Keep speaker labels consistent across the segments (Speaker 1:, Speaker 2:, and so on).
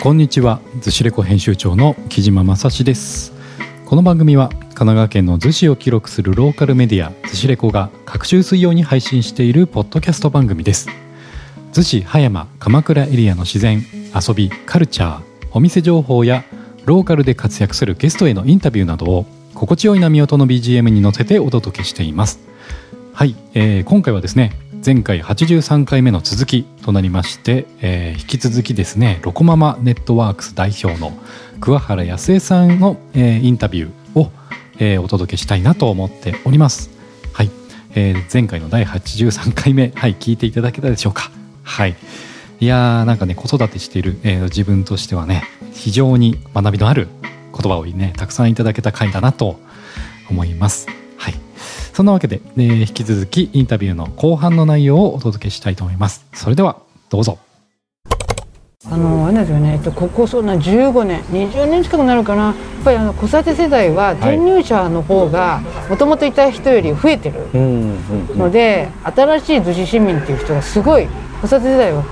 Speaker 1: こんにちは。逗子レコ編集長の木島正史です。この番組は神奈川県の逗子を記録するローカルメディア逗子レコが各週水曜に配信しているポッドキャスト番組です。逗子葉山鎌倉エリアの自然遊びカルチャーお店情報やローカルで活躍するゲストへのインタビューなどを心地よい波音の BGM に乗せてお届けしています。はい、えー、今回はですね前回83回目の続きとなりまして、えー、引き続きですねロコママネットワークス代表の桑原康江さんの、えー、インタビューを、えー、お届けしたいなと思っております。はい、えー、前回の第83回目はい聞いていただけたでしょうか。はい。いやーなんかね子育てしている、えー、自分としてはね非常に学びのある言葉をねたくさんいただけた回だなと思います。そんなわけで、えー、引き続きインタビューの後半の内容をお届けしたいと思います。それではどうぞ。
Speaker 2: あのあれですよね、えっと、ここそんな15年。20年近くなるかな。やっぱりあの子育て世代は転入者の方がもともといた人より増えてるので新しい逗子市民っていう人がすごい子育て世代は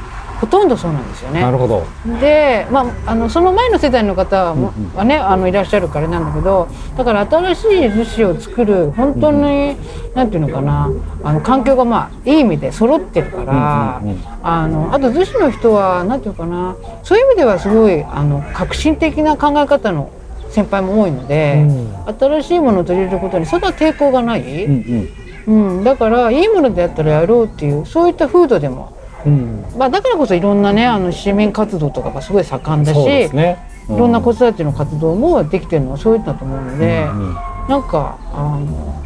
Speaker 2: ほとんどそうなんですよね。
Speaker 1: なるほど。
Speaker 2: で、まあ、あのその前の世代の方はね、あのいらっしゃるからなんだけどだから新しい逗子を作る本当に、なんていうのかなあの環境がまあいい意味で揃ってるから、あのあと逗子の人はなんていうかなそういう意味ではすごいあの革新的な考え方の先輩も多いので、うん、新しいものを取り入れることにそんな抵抗がない、うんうん、うん、だからいいものであったらやろうっていうそういった風土でもうん、まあ、だからこそいろんなねあの市民活動とかがすごい盛んだし、ね。うん、いろんな子育ての活動もできてるのはそういったと思うので、うんうん、なんかあの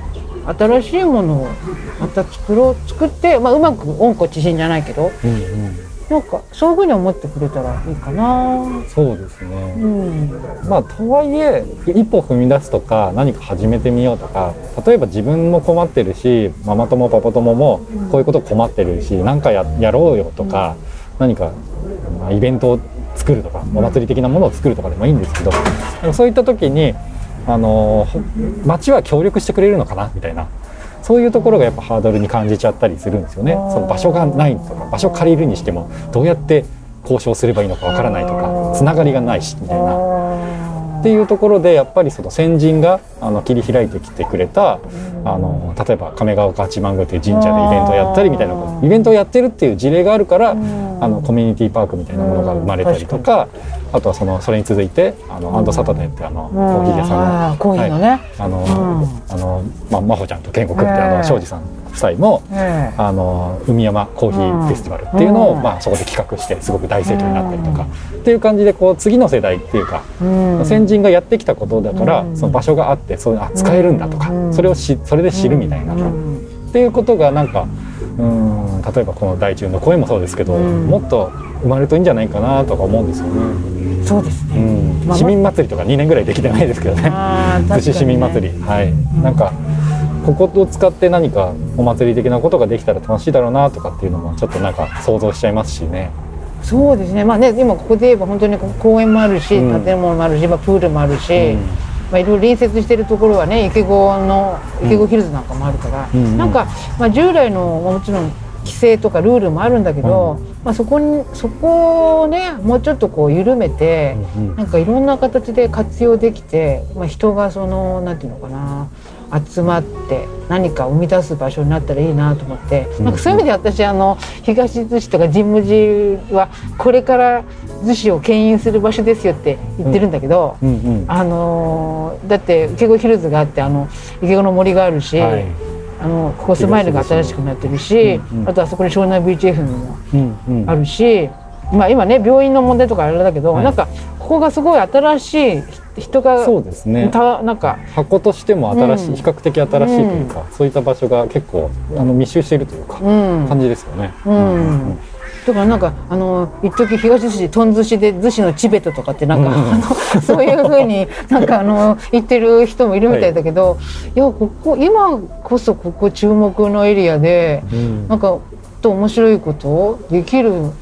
Speaker 2: 新しいものをまた作ろう作って、まあ、うまく温故知新じゃないけど、うんうんなんかそういうふうに思ってくれたらいいかな。
Speaker 3: そうですね、うん、まあとはいえ一歩踏み出すとか何か始めてみようとか例えば自分も困ってるしママ友パパ友もこういうこと困ってるし何かややろうよとか、うん、何か、まあ、イベントを作るとかお祭り的なものを作るとかでもいいんですけどそういった時にあの町は協力してくれるのかなみたいなそういうところがやっぱハードルに感じちゃったりするんですよね。その場所がないとか場所借りるにしてもどうやって交渉すればいいのかわからないとかつながりがないしみたいな。っていうところでやっぱりその先人があの切り開いてきてくれたあの例えば亀ヶ岡八幡宮という神社でイベントをやったりみたいなイベントをやってるっていう事例があるからあのコミュニティパークみたいなものが生まれたりとかあとはそのそれに続いてあのアンドサタデーってあのコーヒー屋さんの
Speaker 2: コーヒーのね。
Speaker 3: あのあのま真帆ちゃんと建国ってあの庄司さん夫妻も、えー、あの海山コーヒーフェスティバルっていうのを、うん、まあ、そこで企画してすごく大盛況になったりとか、うん、っていう感じでこう次の世代っていうか、うん、先人がやってきたことだから、その場所があってそれあ使えるんだとか、それをしそれで知るみたいな、っていうことがなんかうん例えばこの大中の声もそうですけど、もっと生まれるといいんじゃないかなとか思うんですよね。
Speaker 2: そうですね、
Speaker 3: うん、市民祭りとか2年ぐらいできてないですけどね。逗子市民祭り、はい、なんかここを使って何かお祭り的なことができたら楽しいだろうなとかっていうのもちょっとなんか想像しちゃいますしね。
Speaker 2: そうですね。まあね、今ここで言えば本当に公園もあるし、うん、建物もあるし、今プールもあるし、うん、まあいろいろ隣接しているところはね、池子の池子ヒルズなんかもあるから、うん、なんかまあ従来のもちろん規制とかルールもあるんだけど、まあそこにそこをねもうちょっとこう緩めて、なんかいろんな形で活用できて、まあ人がそのなんていうのかな。集まって何か生み出す場所になったらいいなと思って、なんかそういう意味で私あの東逗子とか神武寺はこれから逗子を牽引する場所ですよって言ってるんだけど、うんうんうん、あのだって池子ヒルズがあってあの池子の森があるし、はい、あのここスマイルが新しくなってるし、うんうん、あとあそこに湘南ビーチ F もあるし、うんうん、まあ今ね病院の問題とかあれだけど、はい、なんかここがすごい新しい人が
Speaker 3: そうですね。たなんか箱としても新しい、うん、比較的新しいというか、うん、そういった場所が結構あの密集しているというか、うん、感じですよね。うん。
Speaker 2: だからなんかあの一時東寿司とん寿司で寿司のチベットとかってなんか、あのそういうふうになんかあの言ってる人もいるみたいだけど、はい、いやここ今こそここ注目のエリアで、うん、なんかと面白いことできる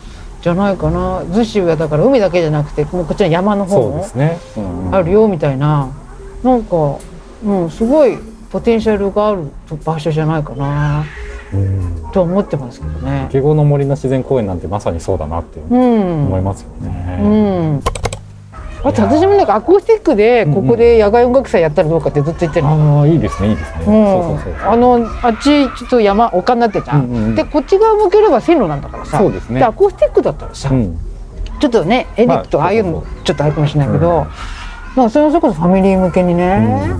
Speaker 2: じゃないかな逗子はだから海だけじゃなくてもうこっちの山の方もあるよみたいな、なんか、うん、すごいポテンシャルがある場所じゃないかな。
Speaker 3: うん
Speaker 2: と思ってますけどね。
Speaker 3: 池子の森の自然公園なんてまさにそうだなって
Speaker 2: うん
Speaker 3: 思いますよ
Speaker 2: う
Speaker 3: ね。
Speaker 2: ん。あと私もなんかアコースティックでここで野外音楽祭やったらどうかってずっと言ってる。の。
Speaker 3: ああいいですねいいですね。
Speaker 2: うん、
Speaker 3: そうそうそう。
Speaker 2: あのあっちちょっと山丘になってるじゃん、でこっち側向ければ線路なんだからさ。
Speaker 3: そうですね。
Speaker 2: アコースティックだったらさ、
Speaker 3: うん。
Speaker 2: ちょっとねエレクと
Speaker 3: あ
Speaker 2: ああいうのちょっとあるかもしれないけど、まあそれこそファミリー向けにね、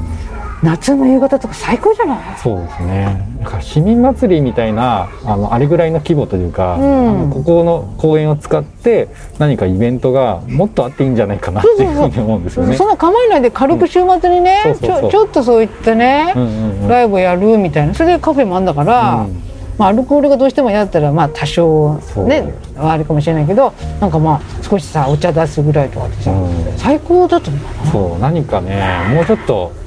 Speaker 2: 夏の夕方とか最高じゃない？
Speaker 3: そうですね。だから市民祭りみたいなあのあれぐらいの規模というか、
Speaker 2: うん。
Speaker 3: あのここの公園を使って何かイベントがもっとあっていいんじゃないかなっていうふうに思うんですよね。
Speaker 2: そんな構えないで軽く週末にね、ちょちょっとそういったね、
Speaker 3: うんうんうん。
Speaker 2: ライブをやるみたいな。それでカフェもあんだから、
Speaker 3: うん。
Speaker 2: まあ、アルコールがどうしても嫌だったらまあ多少ねはあるかもしれないけどなんかまあ少しさお茶出すぐらいとかってさ、
Speaker 3: うん。
Speaker 2: 最高だと思うな？
Speaker 3: そう何かねもうちょっとい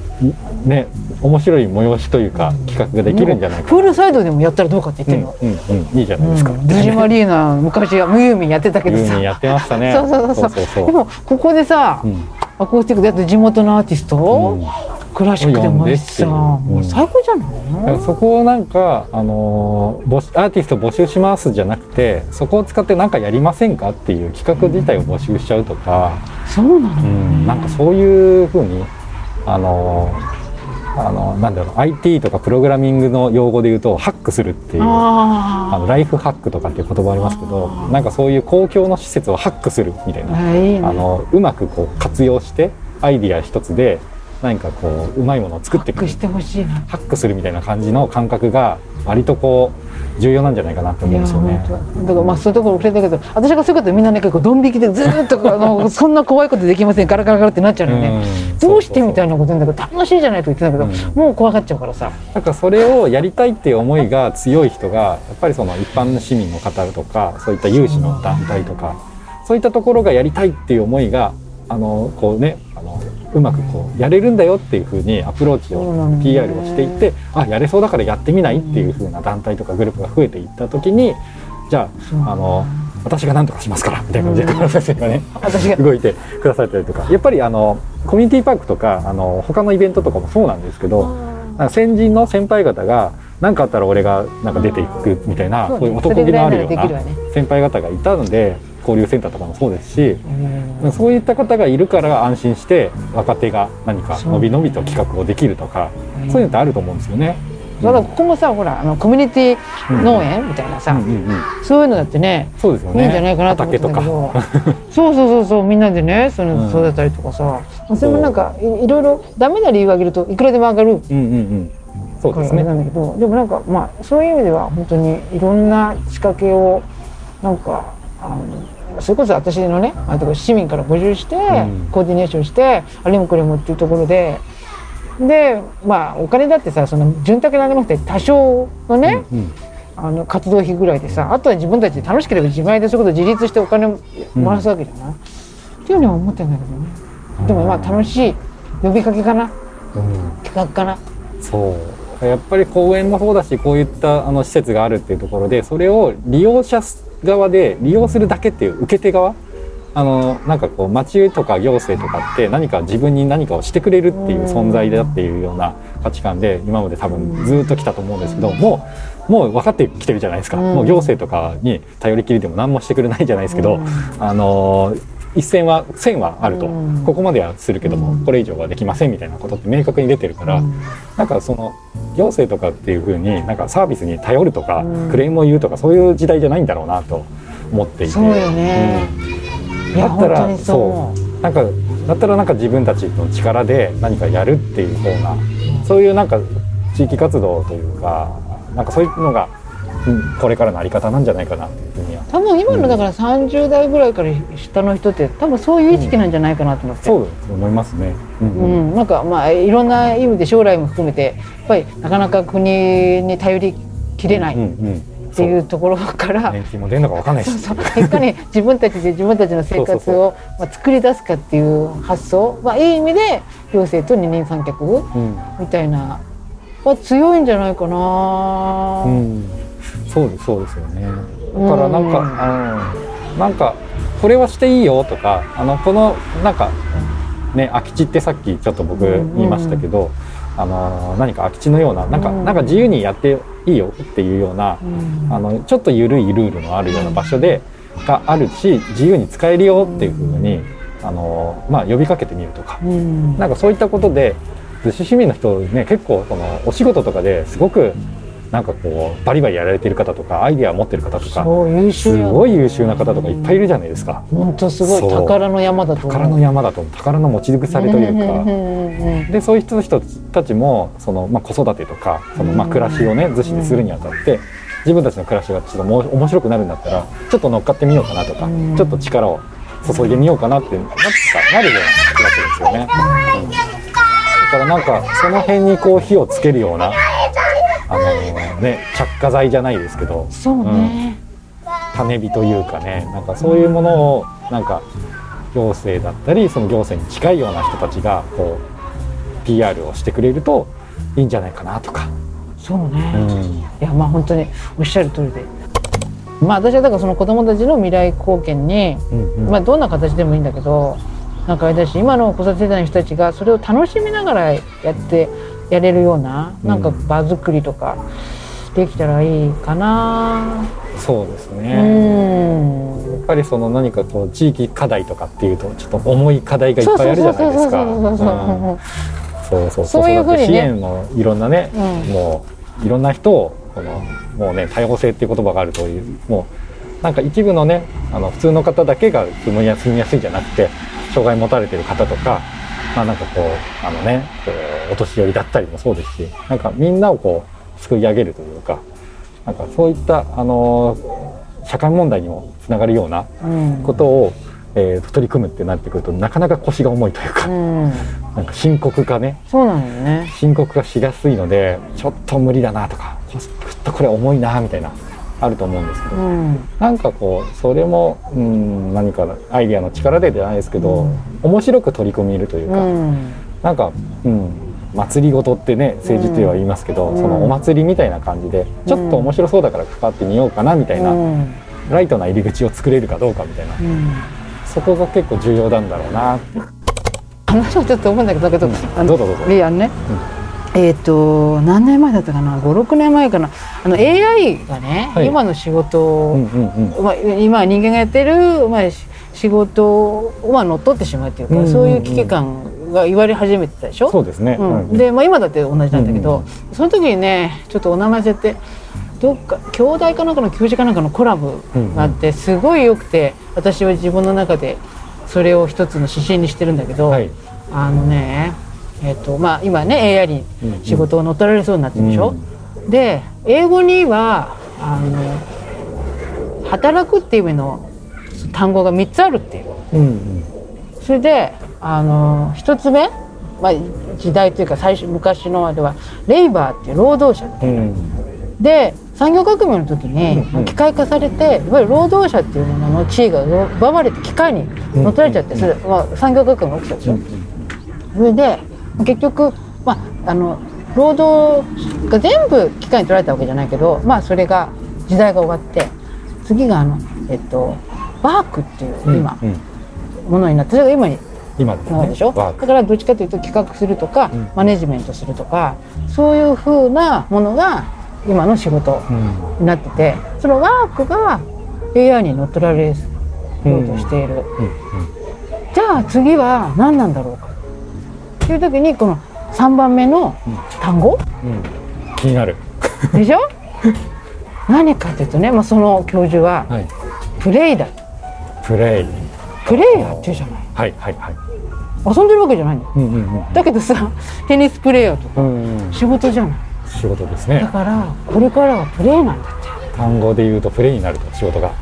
Speaker 3: ね面白い催しというか企画ができるんじゃないか。
Speaker 2: プールサイドでもやったらどうかって言ってるの、
Speaker 3: うんうんうん。いいじゃないですか。
Speaker 2: うん、ズジマリーナ昔はムユーミンやってたけどさ。
Speaker 3: やってましたね。
Speaker 2: そうそうそうそう。でもここでさ、
Speaker 3: うん。
Speaker 2: アコースティックでやって地元のアーティスト、
Speaker 3: うん。
Speaker 2: クラシックでもあるしさ、
Speaker 3: う。
Speaker 2: もう最高じゃない？
Speaker 3: そこをなんか、あのーアーティスト募集しますじゃなくてそこを使って何かやりませんかっていう企画自体を募集しちゃうとか、
Speaker 2: そうなの、
Speaker 3: うん、なんかそういうふうにあのーあのなんだろう IT とかプログラミングの用語で言うとハックするっていうあ
Speaker 2: あ
Speaker 3: のライフハックとかっていう言葉ありますけどなんかそういう公共の施設をハックするみたい
Speaker 2: あ
Speaker 3: な
Speaker 2: あい
Speaker 3: あのうまくこう活用してアイディア一つで何かこううまいものを作っていく
Speaker 2: ハックしてほしいな。
Speaker 3: ハックするみたいな感じの感覚が割とこう重要なんじゃないかなって思うんですよね。
Speaker 2: だからまあそういうところ遅れたけど私がそういうことみんなね結構ドン引きでずーっとあのそんな怖いことできません。ガラガラガラってなっちゃうのよね、
Speaker 3: うん。
Speaker 2: どうしてみたい
Speaker 3: な
Speaker 2: なこと言うんだけど楽しいじゃないと言ってたけど、
Speaker 3: うん
Speaker 2: もう怖がっちゃうからさ。
Speaker 3: なんかそれをやりたいっていう思いが強い人がやっぱりその一般の市民の方とかそういった有志の団体とかそういったところがやりたいっていう思いがあのこうねあのうまくこうやれるんだよっていうふうにアプローチを PR をしていってあやれそうだからやってみないっていうふうな団体とかグループが増えていった時にじゃああの私が何とかしますからみたいな感じで川先生がね
Speaker 2: 私が。
Speaker 3: 動いてくださったりとか。やっぱりあのコミュニティパークとかあの他のイベントとかもそうなんですけど先人の先輩方が何かあったら俺がなんか出ていくみたいな
Speaker 2: そう
Speaker 3: いう男気のあるような先輩方がいたので交流センターとかもそうですし
Speaker 2: うん。
Speaker 3: そういった方がいるから安心して若手が何かのびのびと企画をできるとかそういうのってあると思うんですよね。
Speaker 2: だからここもさほらあのコミュニティ農園みたいなさ、
Speaker 3: うんうんうん。
Speaker 2: そういうのだってね
Speaker 3: そうですよね。
Speaker 2: いいんじゃないかなと思ってたけ
Speaker 3: 畑
Speaker 2: ど
Speaker 3: とか。
Speaker 2: そうそうそうそうみんなでねそ
Speaker 3: うん
Speaker 2: の育てたりとかさ、それもなんかいいろいろダメな理由を挙げるといくらでも上がる。
Speaker 3: うんうんうん。そうですね。
Speaker 2: なんだけどでもなんかまあそういう意味では本当にいろんな仕掛けをなんかあのそれこそ私のねあと市民から募集して、
Speaker 3: ん。
Speaker 2: コーディネーションしてあれもこれもっていうところででまあお金だってさその潤沢にあげなくて多少のね、
Speaker 3: うん
Speaker 2: あの活動費ぐらいでさあとは自分たちで楽しければ自前でそういうこと自立してお金をもらすわけじゃない、っていうのは思ってんだけどね。でもまあ楽しい呼びかけかな。
Speaker 3: うん。
Speaker 2: 企画かな。
Speaker 3: そう。やっぱり公園の方だしこういったあの施設があるっていうところでそれを利用者側で利用するだけっていう受け手側？あのなんかこう町とか行政とかって何か自分に何かをしてくれるっていう存在だっていうような価値観で今まで多分ずっと来たと思うんですけどもうもう分かってきてるじゃないですか、
Speaker 2: うん。
Speaker 3: もう行政とかに頼りきりでも何もしてくれないじゃないですけど、
Speaker 2: うん。
Speaker 3: あの一線は線はあると、
Speaker 2: うん。
Speaker 3: ここまではするけども、
Speaker 2: うん。
Speaker 3: これ以上はできませんみたいなことって明確に出てるから、
Speaker 2: うん。
Speaker 3: なんかその行政とかっていうふうになんかサービスに頼るとか、
Speaker 2: うん。
Speaker 3: クレームを言うとかそういう時代じゃないんだろうなと思っていて。
Speaker 2: ね、
Speaker 3: だったら
Speaker 2: そう。
Speaker 3: なんかだったらなんか自分たちの力で何かやるっていう方がそういうなんか地域活動というかなんかそういうのが、うんこれからのあり方なん。じゃないかなっていうふうには
Speaker 2: 多分今のだから30代ぐらいから下の人って多分そういう意識なんじゃないかなと思って、
Speaker 3: そうだと思いますね。うん
Speaker 2: う
Speaker 3: うん。
Speaker 2: んなんかまあいろんな意味で将来も含めてやっぱりなかなか国に頼りきれない
Speaker 3: うん
Speaker 2: っ
Speaker 3: うん。
Speaker 2: ていうところから、
Speaker 3: 年金も出るのかわかんないし。
Speaker 2: そうそう。いかに自分たちで自分たちの生活
Speaker 3: そうそう
Speaker 2: をまあ作り出すかっていう発想。まあいい意味で行政と二人三脚
Speaker 3: うん。
Speaker 2: みたいなは強いんじゃないかな、
Speaker 3: うん、そうですそうですよね。だからなんか、うん、なんかこれはしていいよとか、あのこのなんかね空き地ってさっきちょっと僕
Speaker 2: うん
Speaker 3: 言いましたけど、あの何か空き地のようななんか,、
Speaker 2: うん。
Speaker 3: なんか自由にやっていいよっていうような、
Speaker 2: うん。
Speaker 3: あのちょっと緩いルールのあるような場所で、があるし自由に使えるよっていうふうに、あのまあ、呼びかけてみるとか、
Speaker 2: うん。
Speaker 3: なんかそういったことで逗子市民の人ね結構そのお仕事とかですごくなんかこうバリバリやられてる方とかアイデア持ってる方とかすごい優秀な方とかいっぱいいるじゃないですか。
Speaker 2: 本当すごい。宝の山だと
Speaker 3: 宝の山だと宝の持ち腐れというか。でそういう人たちもその、まあ、子育てとかその、まあ、暮らしをね逗子でするにあたって自分たちの暮らしがちょっともう面白くなるんだったらちょっと乗っかってみようかなとか
Speaker 2: うん。
Speaker 3: ちょっと力を注いでみようかなってなってかなるような気がするんですよね。うん。だからなんかその辺にこう火をつけるようなあのね着火剤じゃないですけど。
Speaker 2: そうね、
Speaker 3: 種火というかねなんかそういうものをなんか行政だったりその行政に近いような人たちがこう PR をしてくれるといいんじゃないかなとか。
Speaker 2: そうね、
Speaker 3: うん。
Speaker 2: いやまあ本当におっしゃる通りで。まあ私はだからその子供たちの未来貢献に、
Speaker 3: うんうん。
Speaker 2: まあどんな形でもいいんだけどなんかあれだし今の子育て世代の人たちがそれを楽しみながらやってやれるようななんか場作りとかできたらいいかな。
Speaker 3: そうです
Speaker 2: う
Speaker 3: ね、
Speaker 2: ん。
Speaker 3: やっぱりその何かこう地域課題とかっていうとちょっと重い課題がいっぱいあるじゃないですか。
Speaker 2: そうそうそうそう
Speaker 3: うんそうそう
Speaker 2: そういうふうにね
Speaker 3: 支援のいろんなね、
Speaker 2: うん
Speaker 3: もういろんな人をこのもうね多様性っていう言葉があるというもうなんか一部のねあの普通の方だけが住みやすいんじゃなくて障害持たれてる方とかまあなんかこうあのねこうお年寄りだったりもそうですしなんかみんなをこう救い上げるというかなんかそういったあの社会問題にもつながるような
Speaker 2: うん。
Speaker 3: ことを、えー取り組むってなってくるとなかなか腰が重いというか、
Speaker 2: うん。
Speaker 3: なんか深刻化ね。
Speaker 2: そうなのよね。
Speaker 3: 深刻化しやすいのでちょっと無理だなとかちょっとこれ重いなみたいなあると思うんですけど、
Speaker 2: うん。
Speaker 3: なんかこうそれも、うん、何かアイディアの力でじゃないですけど、
Speaker 2: うん。
Speaker 3: 面白く取り組みるという
Speaker 2: う
Speaker 3: か、
Speaker 2: ん。
Speaker 3: なんか、うん、祭りごとってね政治では言いますけど、
Speaker 2: うん。
Speaker 3: そのお祭りみたいな感じでちょっと面白そうだから関わってみようかなみたいな、
Speaker 2: うん。
Speaker 3: ライトな入り口を作れるかどうかみたいな。
Speaker 2: うん。
Speaker 3: そこが結構重要なんだろうな。
Speaker 2: 話はちょっと思うんだけどだけど、
Speaker 3: うん。どうぞどうぞ。
Speaker 2: えっ、と何年前だったかな？56年前かな？あの AI がね、
Speaker 3: はい。
Speaker 2: 今の仕事を、
Speaker 3: うんうんうん。
Speaker 2: まあ、今人間がやってる、まあ、し仕事を、まあ、乗っ取ってしまうっていうか、そういう危機感が言われ始めてたでしょ？
Speaker 3: そうですね、
Speaker 2: うん。
Speaker 3: うん
Speaker 2: で、まあ、今だって同じなんだけど、
Speaker 3: うん
Speaker 2: その時にねちょっとお名前忘れてどっか兄弟かなんかの教授かなんかのコラボがあって、すごい良くて私は自分の中でそれを一つの指針にしてるんだけど、
Speaker 3: はい。
Speaker 2: あのねえっ、とまあ今ね AI に仕事を乗っ取られそうになってるでしょ、で英語にはあの働くっていう意味の単語が3つあるっていう。
Speaker 3: うんうん。
Speaker 2: それであの1つ目、まあ、時代というか最初昔のあれはレイバーっていう労働者
Speaker 3: うん。
Speaker 2: で産業革命の時に
Speaker 3: うん。
Speaker 2: 機械化されていわゆる労働者っていうものの地位が奪われて機械に乗っ取られちゃってそれ、まあ、産業革命が起きたでしょ、それで結局、まあ、あの労働が全部機械に取られたわけじゃないけど、まあ、それが時代が終わって次があの、えっと、ワークっていう今、ものになってそれが今に
Speaker 3: 今ですね。
Speaker 2: なるでしょ？だからどっちかというと企画するとか、
Speaker 3: うん。
Speaker 2: マネジメントするとかそういうふうなものが今の仕事
Speaker 3: うん。
Speaker 2: になっててそのワークが AI に乗っ取られようとしている、
Speaker 3: うん。
Speaker 2: じゃあ次は何なんだろうか。っていう時にこの3番目の単語？
Speaker 3: うん。うん気になる。
Speaker 2: でしょ？何かというとね、まあ、その教授は
Speaker 3: はい。
Speaker 2: プレイだ。
Speaker 3: プレイ。
Speaker 2: プレイヤーっていうじゃない。
Speaker 3: はいはいはい
Speaker 2: 遊んでるわけじゃないんだよ
Speaker 3: うんうんうん。
Speaker 2: だけどさテニスプレイヤーとか
Speaker 3: うんうん。
Speaker 2: 仕事じゃない。
Speaker 3: 仕事です
Speaker 2: だ
Speaker 3: ね
Speaker 2: からこれからはプレイなんだっ
Speaker 3: 単語で言うとプレイになると仕事が。
Speaker 2: て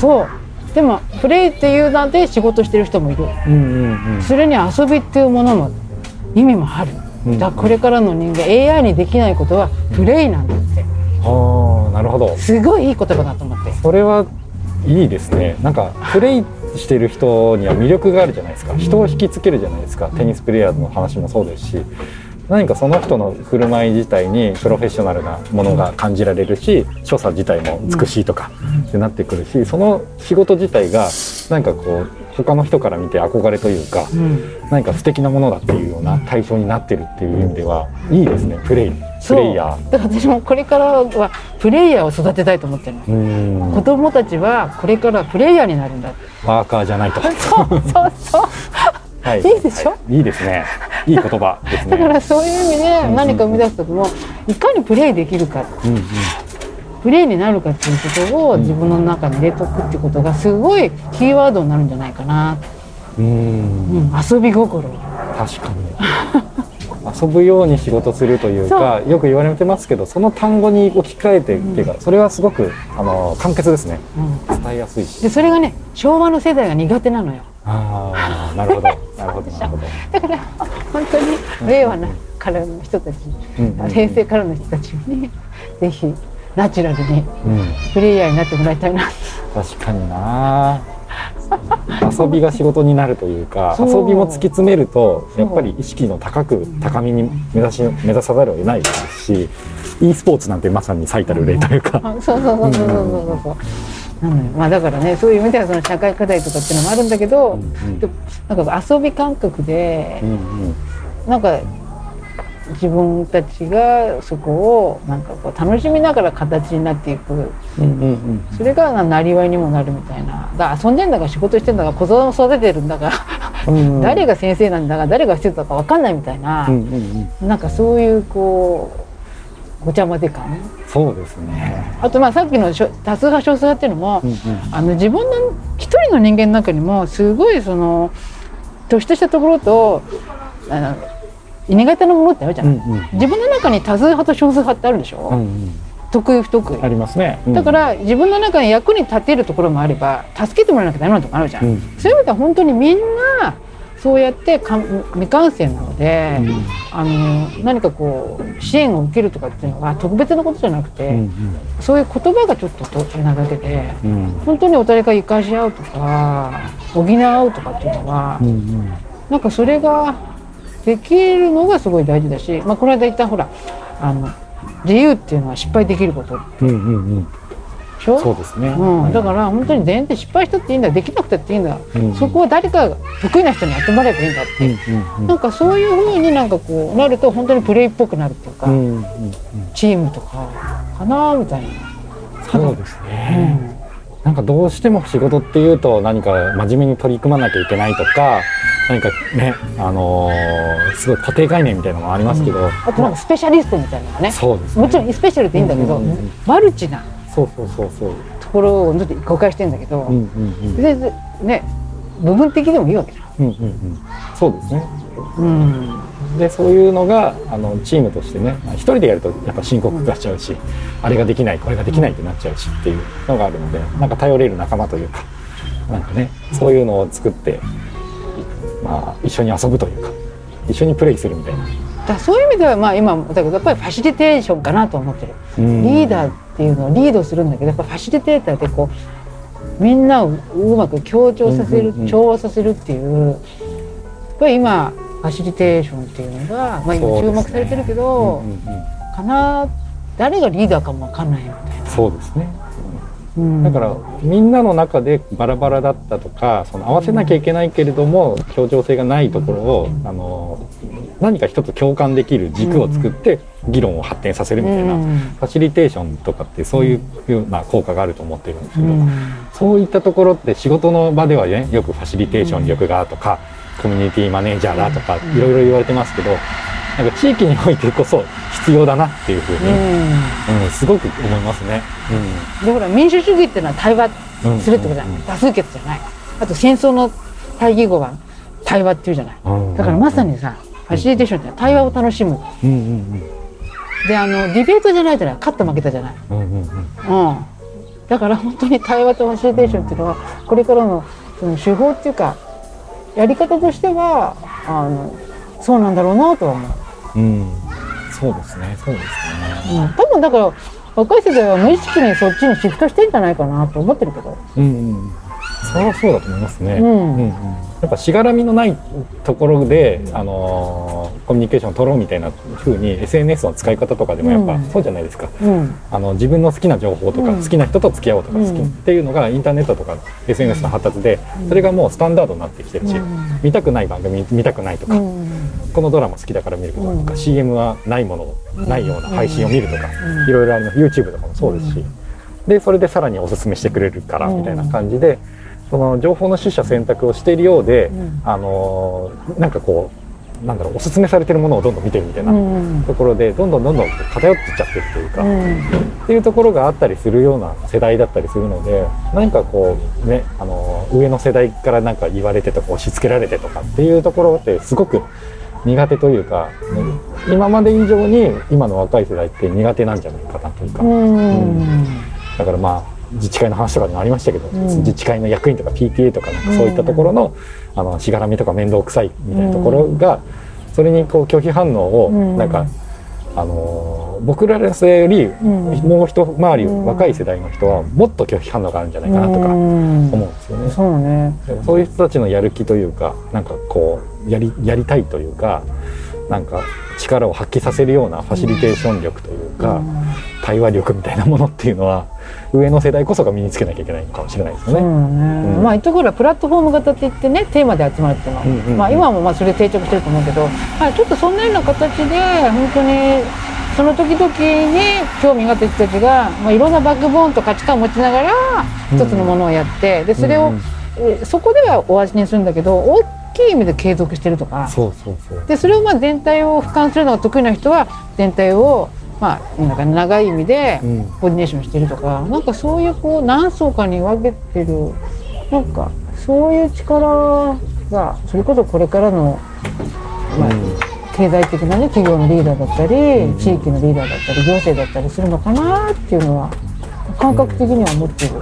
Speaker 2: そう。でもプレイっていう名で仕事してる人もいる。
Speaker 3: うんうんうん。
Speaker 2: それに遊びっていうものの意味もある。
Speaker 3: うん
Speaker 2: だからこれからの人間 AI にできないことはプレイなんだって。
Speaker 3: ああなるほど。
Speaker 2: すごいいい言葉だと思って。
Speaker 3: それはいいですね。なんかプレイしてる人には魅力があるじゃないですか。人を引きつけるじゃないですか。テニスプレーヤーの話もそうですし。何かその人の振る舞い自体にプロフェッショナルなものが感じられるし所作自体も美しいとかってなってくるしその仕事自体がなんかこう他の人から見て憧れというか、
Speaker 2: うん、
Speaker 3: 何か素敵なものだっていうような対象になってるっていう意味ではいいですね。プレイプレイヤー。
Speaker 2: だから私もこれからはプレイヤーを育てたいと思ってるの。子供たちはこれからプレイヤーになるんだ。
Speaker 3: ワーカーじゃないと。
Speaker 2: そうそうそう。はい、いいでしょ、は
Speaker 3: い、いいですね。いい言葉ですね。
Speaker 2: だからそういう意味で何か生み出す時もいかにプレイできるか、うんうん。プレイになるかっていうことを自分の中に入れとくってことがすごいキーワードになるんじゃないかな。うん、遊び心。
Speaker 3: 確かに 遊ぶように仕事するというかよく言われてますけどその単語に置き換えてっていうか、うん、それはすごごくあの簡潔ですね、うん、伝えやすいし。
Speaker 2: でそれがね昭和の世代が苦手なのよ。
Speaker 3: ああ なるほど。なるほどなるほど。
Speaker 2: だから本当に令和なからの人たち、うん、平成からの人たちにぜひナチュラルにプレイヤーになってもらいたいな、
Speaker 3: うん、確かにな遊びが仕事になるというか遊びも突き詰めるとやっぱり意識の高く高みに目指し目指さざるを得ないですし e スポーツなんてまさに最たる例というか、
Speaker 2: うん、そうそうそうそうそうそう、なのよまあだからねそういう意味ではその社会課題とかっていうのもあるんだけど、うんうん、なんか遊び感覚で、うんうん、なんか自分たちがそこをなんかこう楽しみながら形になっていく、うんうんうん、それがなりわいにもなるみたいな。だ遊んでんだか仕事してんだか子供育ててるん。だか誰が先生なんだか誰がしてたか分かんないみたいな、うんうんうん、なんかそういうこうごちゃ混ぜ感。
Speaker 3: そうですね。
Speaker 2: あとまあさっきの多数派少数派っていうのも、うんうん、あの自分の一人の人間の中にもすごいその突出したところとあの苦手なものってあるじゃない、うんうん、自分の中に多数派と少数派ってあるでしょ、うんうん、得意不得意。
Speaker 3: ありますね、
Speaker 2: うん、だから自分の中に役に立てるところもあれば助けてもらわなきゃダメなとこあるじゃん、うん、そういう意味では本当にみんなそうやってか未完成なので、うん、あの何かこう支援を受けるとかっていうのは特別なことじゃなくて、うんうん、そういう言葉がちょっと途なだけで、うん、本当にお互いが生かし合うとか補い合うとかっていうのは、うんうん、なんかそれができるのがすごい大事だし、まあ、この間言ったほらあの自由っていうのは失敗できること。うんうんうん。
Speaker 3: そうですね、
Speaker 2: うん、だから本当に全然失敗したっていいんだできなくてっていいんだ、うん、そこは誰か得意な人に集まればいいんだって、うんうんうん、なんかそういうふうになんかこうなると本当にプレイっぽくなるっていうか、うんうんうん、チームとかかなみたいな。
Speaker 3: そうですね、うん、なんかどうしても仕事っていうと何か真面目に取り組まなきゃいけないとか何かね、あのー、すごい固定概念みたいなのもありますけど、うん、
Speaker 2: あとなんかスペシャリストみたいなのがね。
Speaker 3: そうです、
Speaker 2: ね、もちろんスペシャルっていいんだけど、うんうんうん、マルチな
Speaker 3: そうそうそうそう
Speaker 2: ところをちょっと誤解してるんだけど、うんうんうん、でね部分的でもいいわけじゃん。うんうんうん、
Speaker 3: そうですね、うん、でそういうのがあのチームとしてね一人でやるとやっぱ深刻化しちゃうし、うん、あれができないこれができないってなっちゃうしっていうのがあるのでなんか頼れる仲間というかなんかねそういうのを作ってまあ、一緒に遊ぶというか一緒にプレイするみたいな。
Speaker 2: だそういう意味ではまあ今だけどやっぱりファシリテーションかなと思ってる、リーダーっていうのをリードするんだけどやっぱファシリテーターってこうみんなをうまく協調させる、調和させるっていうやっぱり今ファシリテーションっていうのが、まあ、今注目されてるけど、かな誰がリーダーかも分かんないみたいな。
Speaker 3: そうですねだからみんなの中でバラバラだったとかその合わせなきゃいけないけれども協調性がないところをあの何か一つ共感できる軸を作って議論を発展させるみたいなファシリテーションとかってそういうような効果があると思ってるんですけどそういったところって仕事の場ではねよくファシリテーション力がとかコミュニティマネージャーだとかいろいろ言われてますけどなんか地域においてこそ必要だなっていうふうに、うん、うん、すごく思いますね。
Speaker 2: うん、でほら民主主義っていうのは対話するってことじゃない、うん。うん、多数決じゃない。あと戦争の対義語は対話っていうじゃない、だからまさにさ、ファシリテーションって対話を楽しむ、うんうんうん、であのディベートじゃないじゃない勝った負けたじゃない、うんうんうん。うん、だから本当に対話とファシリテーションっていうのはこれからのその手法っていうかやり方としてはあのそうなんだろうなとは思う。うん、
Speaker 3: そうですね。そうですね、
Speaker 2: うん、多分だから若い世代は無意識にそっちにシフトしてんじゃないかなと思ってるけど、うんうん、
Speaker 3: そりゃそうだと思いますね。
Speaker 2: うん。
Speaker 3: うんやっぱしがらみのないところで、あのーコミュニケーションを取ろうみたいな風に SNS の使い方とかでもやっぱ
Speaker 2: うん。
Speaker 3: そうじゃないですか。
Speaker 2: うん。
Speaker 3: あの自分の好きな情報とか、
Speaker 2: うん。
Speaker 3: 好きな人と付き合おうとか、
Speaker 2: うん。
Speaker 3: 好きっていうのがインターネットとか SNS の発達で、それがもうスタンダードになってきてるし、
Speaker 2: うん。
Speaker 3: 見たくない番組見たくないとか、
Speaker 2: うん。
Speaker 3: このドラマ好きだから見るとか、
Speaker 2: うん。
Speaker 3: CM はないものをないような配信を見るとか、
Speaker 2: うん。
Speaker 3: いろいろあります YouTube とかもそうですし、でそれでさらにおすすめしてくれるからみたいな感じで、その情報の取捨選択をしているようで、
Speaker 2: うん。
Speaker 3: あのーなんかこうなんだろうおすすめされてるものをどんどん見てるみたいな
Speaker 2: うん。
Speaker 3: ところでどんどんどんどん偏ってっちゃってるというか、
Speaker 2: うん。
Speaker 3: っていうところがあったりするような世代だったりするので何かこうねあの上の世代からなんか言われてとか押し付けられてとかっていうところってすごく苦手というか、ね今まで以上に今の若い世代って苦手なんじゃないかなというか、
Speaker 2: うん。
Speaker 3: だからまあ自治会の話とかにもありましたけど、
Speaker 2: うん。
Speaker 3: 自治会の役員とか PTA とかなんかそういったところの,、あのしがらみとか面倒くさいみたいなところが、それにこう拒否反応を
Speaker 2: うん。
Speaker 3: なんか、あのー僕らの世代より
Speaker 2: ん。
Speaker 3: もう一回り
Speaker 2: うん。
Speaker 3: 若い世代の人はもっと拒否反応があるんじゃないかなとか
Speaker 2: うん。
Speaker 3: 思うんですよね。
Speaker 2: そうね。
Speaker 3: そういう人たちのやる気というかなんかこうやりやりたいというかなんか力を発揮させるようなファシリテーション力というか、対話力みたいなものっていうのは上の世代こそが身につけなきゃいけないのかもしれないですよね。
Speaker 2: ね、
Speaker 3: うん。
Speaker 2: まあ一応ほらプラットフォーム型って言ってねテーマで集まるっていうのは、
Speaker 3: うんうんうん。
Speaker 2: まあ今もまあそれ定着してると思うけど、はい、ちょっとそんなような形で本当にその時々に興味があった人たちが、まあ、いろんなバックボーンと価値観を持ちながら
Speaker 3: うん
Speaker 2: 一つのものをやってでそれを、
Speaker 3: うん
Speaker 2: そこではお味にするんだけど大きい意味で継続してるとか。
Speaker 3: そうそうそう。
Speaker 2: でそれをまあ全体を俯瞰するのが得意な人は全体をまあなんか長い意味で
Speaker 3: うん。
Speaker 2: コーディネーションしてるとか、なんかそういうこう何層かに分けてるなんかそういう力がそれこそこれからの、まあ経済的なね企業のリーダーだったり、
Speaker 3: うん。
Speaker 2: 地域のリーダーだったり行政だったりするのかなっていうのは感覚的には思ってる、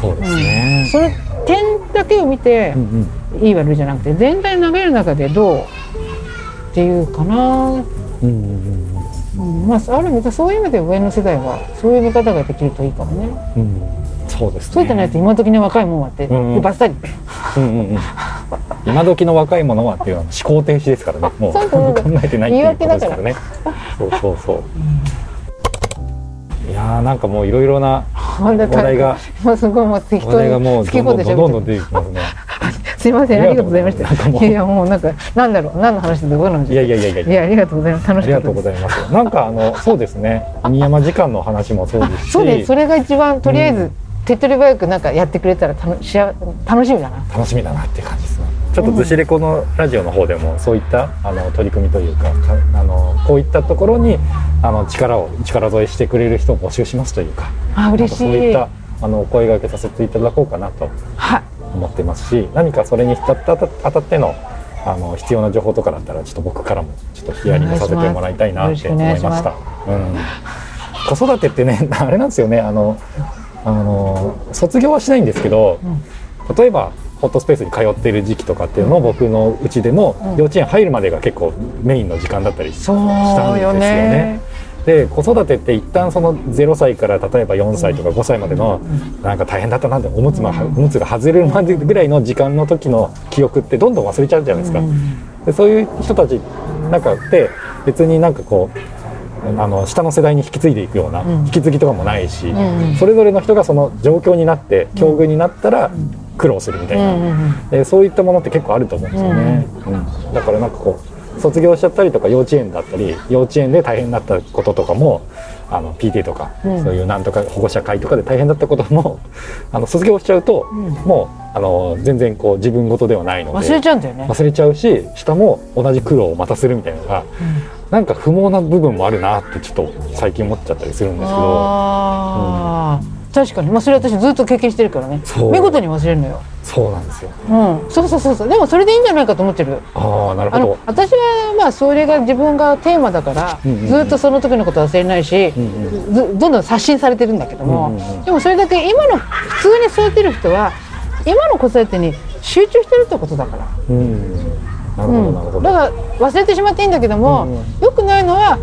Speaker 3: そうですね。
Speaker 2: それ点だけを見て
Speaker 3: うんうん。
Speaker 2: いい悪いじゃなくて全体の流れの中でどうっていうかな。
Speaker 3: うんうんうん
Speaker 2: うんまあ、ある意味そういう意味で上の世代はそういう見方ができるといいかもね。
Speaker 3: うんそうですね。
Speaker 2: そうじゃないと今時の若いもんはって、
Speaker 3: うんうん
Speaker 2: でバッサリ。
Speaker 3: うんうんうん。今時の若い者はっていうのは思考停止ですからね。もう考えてないっていうことですからね。そうそうそう。いやーなんかもういろいろな
Speaker 2: 話
Speaker 3: 話題が
Speaker 2: もうすごいもう適
Speaker 3: 話
Speaker 2: 当に
Speaker 3: 題がもうどんどんどんどん出てきますね。
Speaker 2: すいませんありがとうございました。いやもうなんかなんだろう何の話でどうなんで
Speaker 3: いやいやいやいや
Speaker 2: いやありがとうございます楽しかったです。
Speaker 3: ざいます。なんかあのそうですね。新山時間の話もそうですし、
Speaker 2: そうですそれが一番とりあえず、
Speaker 3: うん
Speaker 2: 手っ取り早くなんかやってくれたら楽しや楽しみだな。
Speaker 3: 楽しみだなっていう感じですね。ちょっとずしレコのラジオの方でもそういったあの取り組みというか、かあのこういったところにあの力を力添えしてくれる人を募集しますというか、
Speaker 2: あ嬉しい。
Speaker 3: そういったあのお声掛けさせていただこうかなと
Speaker 2: はい。
Speaker 3: 思ってますし、何かそれに当たった当たってのあの必要な情報とかだったらちょっと僕からもちょっとヒアリングさせてもらいたいなって思いました。うん、子育てってね あれなんですよね。あのあの卒業はしないんですけど、例えばホットスペースに通っている時期とかっていうのを僕のうちでも
Speaker 2: うん。
Speaker 3: 幼稚園入るまでが結構メインの時間だったりしたんですよ
Speaker 2: ね。。
Speaker 3: で子育てって一旦その0歳から例えば4歳とか5歳までのなんか大変だったなっておむつ,、おむつが外れるまでぐらいの時間の時の記憶ってどんどん忘れちゃうじゃないですか。
Speaker 2: うん
Speaker 3: でそういう人たちなんかって別になんかこうあの下の世代に引き継いでいくような、
Speaker 2: うん
Speaker 3: 引き継ぎとかもないし、それぞれの人がその状況になって境遇になったら苦労するみたいな、そういったものって結構あると思うんですよね、うんだからなんかこう卒業しちゃったりとか幼稚園だったり幼稚園で大変になったこととかもあの PT とか、
Speaker 2: うん。
Speaker 3: そういうなんとか保護者会とかで大変だったことも あの卒業しちゃうと、
Speaker 2: ん。
Speaker 3: もうあの全然こう自分事ではないので
Speaker 2: 忘れちゃうんだよね。
Speaker 3: 忘れちゃうし下も同じ苦労をまたするみたいなのが、なんか不毛な部分もあるなってちょっと最近思っちゃったりするんですけど。
Speaker 2: あー。確かに、まあ、それ私ずっと経験してるからね。見事に忘れるのよ、
Speaker 3: そうなんですよ。
Speaker 2: うん、そうそうそうそう。でもそれでいいんじゃないかと思ってる。
Speaker 3: ああなるほど。
Speaker 2: 私はまあそれが自分がテーマだから、
Speaker 3: うんうんうん。
Speaker 2: ずっとその時のこと忘れないし、
Speaker 3: うんうん
Speaker 2: ずどんどん刷新されてるんだけども、
Speaker 3: うんうんうん。
Speaker 2: でもそれだけ今の普通に育てる人は今の子育てに集中してるってことだから。
Speaker 3: うん。なるほどなるほど、
Speaker 2: だから忘れてしまっていいんだけども、
Speaker 3: うんうん。
Speaker 2: よくないのは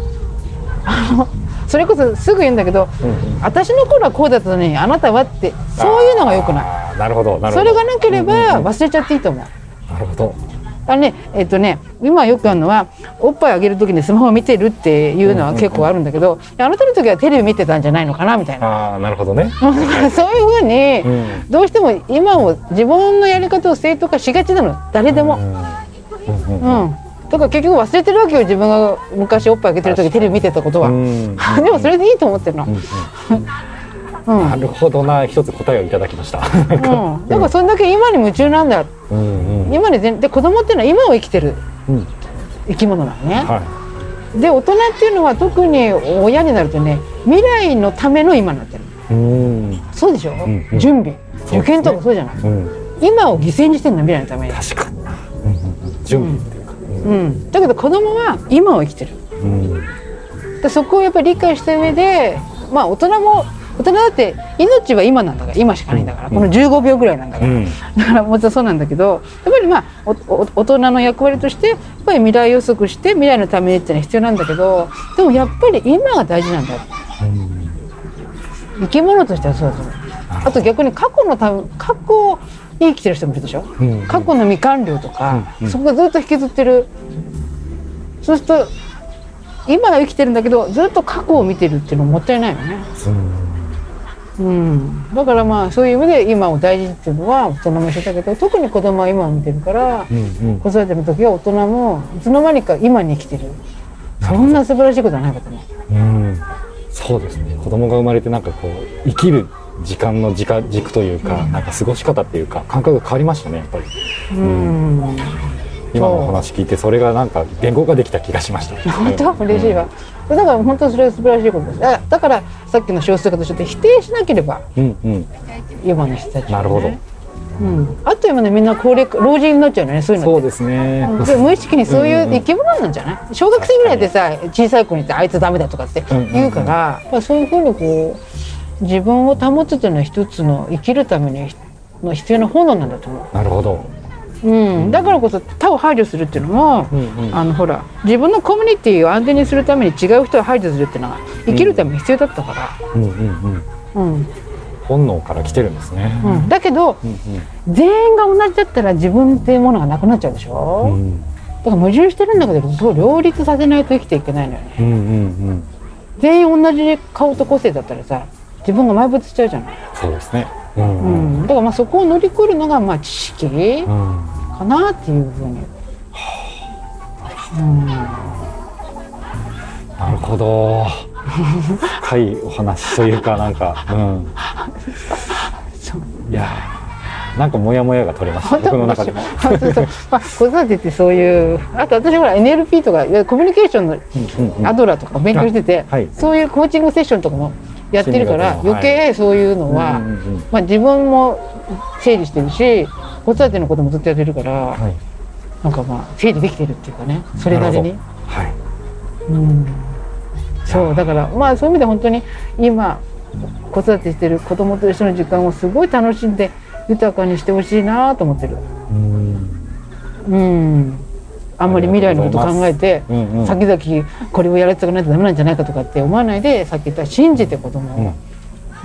Speaker 2: あのそれこそすぐ言うんだけど、
Speaker 3: うんうん。
Speaker 2: 私の頃はこうだったのにあなたはってそういうのがよくない。
Speaker 3: なるほどなるほど。
Speaker 2: それがなければ
Speaker 3: うんうんうん。
Speaker 2: 忘れちゃっていいと思う。
Speaker 3: なるほど。
Speaker 2: あのねえっとね今よくあるのはおっぱいあげる時にスマホを見てるっていうのは結構あるんだけど、あなたの時はテレビ見てたんじゃないのかなみたいな。
Speaker 3: ああなるほどね。
Speaker 2: そういうふうに、
Speaker 3: うん。
Speaker 2: どうしても今を自分のやり方を正当化しがちなの。誰でも。
Speaker 3: うんうんうん。
Speaker 2: うん、だから結局忘れてるわけよ。自分が昔おっぱいあげてる時テレビ見てたことは、
Speaker 3: うん。
Speaker 2: でもそれでいいと思ってるの、
Speaker 3: うん。なるほどな。一つ答えをいただきました。
Speaker 2: うん、だか。らそれだけ今に夢中なんだ。
Speaker 3: うんうん。
Speaker 2: 今に全で子供っていうのは今を生きてる
Speaker 3: うん。
Speaker 2: 生き物なのね、
Speaker 3: は
Speaker 2: で大人っていうのは特に親になるとね未来のための今になってる
Speaker 3: いうん。
Speaker 2: そうでしょ、
Speaker 3: んうん。
Speaker 2: 準備。受験とかそうじゃない、
Speaker 3: うん。
Speaker 2: 今を犠牲にしてるの未来のために、
Speaker 3: 確かに。うんうんうん。準備う
Speaker 2: ん、だけど子供は今を生きてる。
Speaker 3: うん。
Speaker 2: でそこをやっぱり理解した上でまあ大人も大人だって命は今なんだから今しかないんだから、
Speaker 3: うん。
Speaker 2: この15秒ぐらいなんだから、
Speaker 3: うん。
Speaker 2: だからもちろんそうなんだけどやっぱりまあ大人の役割としてやっぱり未来予測して未来のためにっていうのは必要なんだけどでもやっぱり今が大事なんだ生き物としてはそうだと思う。あと逆に過去のため過去に生きてる人もいるでしょ、
Speaker 3: うん。
Speaker 2: 過去の未完了とか、
Speaker 3: うん。うん。
Speaker 2: そこがずっと引きずってる。そうすると今は生きてるんだけどずっと過去を見てるっていうのももったいないよね、う。ん、だからまあそういう意味で今を大事っていうのは大人も一緒だけど特に子供は今を見てるから、
Speaker 3: うんうん。
Speaker 2: 子育ての時は大人もいつの間にか今に生きてる。そんな素晴らしいことはないかと思う。
Speaker 3: うん。そうですね。子供が生まれてなんかこう生きる時間の時間軸というか、なんか過ごし方っていうか感覚が変わりましたねやっぱり。
Speaker 2: うん。
Speaker 3: 今のお話聞いてそれがなんか言語ができた気がしました。
Speaker 2: 本当？嬉しいわ、だから本当それは素晴らしいことです。だだからさっきの少数化として否定しなければ
Speaker 3: うんうん。
Speaker 2: 今の人たちはね、
Speaker 3: なるほど。
Speaker 2: うん、あっという間にみんな高齢化老人になっちゃうのねそういうの
Speaker 3: そうですね。
Speaker 2: で無意識にそういう生き物なんじゃない？小学生ぐらいでさ小さい子に言ってあいつダメだとかって言うから、やっぱそういうふうにこう自分を保つというのは一つの生きるためにの必要な本能なんだと思
Speaker 3: なるほど。
Speaker 2: う、うん、だからこそ他を排除するっていうのも、
Speaker 3: うんうん。
Speaker 2: あのほら自分のコミュニティを安全にするために違う人を排除するっていうのが生きるために必要だったか
Speaker 3: うんうんうん。
Speaker 2: ら、うん。
Speaker 3: 本能から来てるんですね。
Speaker 2: うん。だけど
Speaker 3: うん
Speaker 2: 全員が同じだったら自分っていうものがなくなっちゃうでしょ、
Speaker 3: うん。うん
Speaker 2: だから矛盾してるんだけどそう両立させないと生きていけないのよね。
Speaker 3: うんうん。
Speaker 2: 全員同じ顔と個性だったらさ自分が埋没しちゃうじゃない、
Speaker 3: そうですね。うん。
Speaker 2: う
Speaker 3: うん
Speaker 2: ん、だからまあそこを乗り越えるのがまあ知識
Speaker 3: うん
Speaker 2: かなっていうふうに、うん、
Speaker 3: なるほど。深いお話というかなんか。うん。いやーなんかモヤモヤが取れまし僕の中でも。
Speaker 2: そうそう。そうまあ子育てってそういう。あと私ほら NLP とかコミュニケーションのアドラーとか勉強してて、
Speaker 3: あはい。
Speaker 2: そういうコーチングセッションとかもやってるから余計そういうのは、まあ、自分も整理してるし子育てのこともずっとやってるから、
Speaker 3: はい。
Speaker 2: なんかまあ整理できてるっていうかねそれなりに。
Speaker 3: はい。
Speaker 2: うん、そうだからまあそういう意味で本当に今子育てしてる子供と一緒の時間をすごい楽しんで豊かにしてほしいなと思ってる。
Speaker 3: うん。
Speaker 2: うんあんまり未来のこと考えて
Speaker 3: うんうん。
Speaker 2: 先々これをやらせておかないとダメなんじゃないかとかって思わないでさっき言った信じて子供を、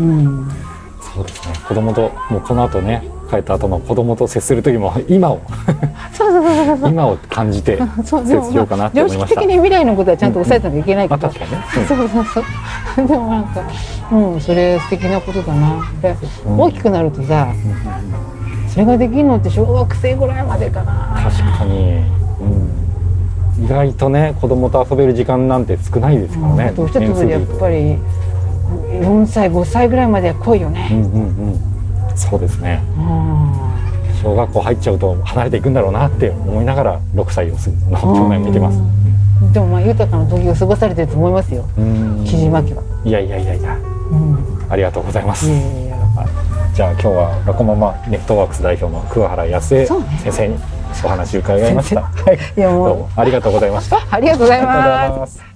Speaker 2: うん。
Speaker 3: そうですね。子供ともうこの後ね帰った後の子供と接する時も今を。今を感じて
Speaker 2: そう
Speaker 3: 接しようかなって
Speaker 2: 常
Speaker 3: 思いました。
Speaker 2: 識的に未来のことはちゃんと抑えてなきゃいけない
Speaker 3: かにね。うん。
Speaker 2: そうそうそう。でもなんかうんそれ素敵なことだなで、
Speaker 3: うん。
Speaker 2: 大きくなるとさそれができるのって小学生ぐらいまでかな。
Speaker 3: 確かに、うん、意外とね子供と遊べる時間なんて少ないですからね、
Speaker 2: どうしても
Speaker 3: 年数で
Speaker 2: やっぱり4歳5歳ぐらいまでは来いよね、
Speaker 3: うんうんうん。そうですね。
Speaker 2: うん。
Speaker 3: 小学校入っちゃうと離れていくんだろうなって思いながら6歳を過ぎの去年見てます。
Speaker 2: でもまあ豊かな時を過ごされてると思いますよ。
Speaker 3: うん。
Speaker 2: 木島家は、
Speaker 3: いやいやいやいや。
Speaker 2: うん、
Speaker 3: ありがとうございます。
Speaker 2: いや
Speaker 3: じゃあ今日はラコママネットワークス代表の桑原康江先生にお話を伺いました。はい、どうもありがとうございました。
Speaker 2: ありがとうございま
Speaker 3: す。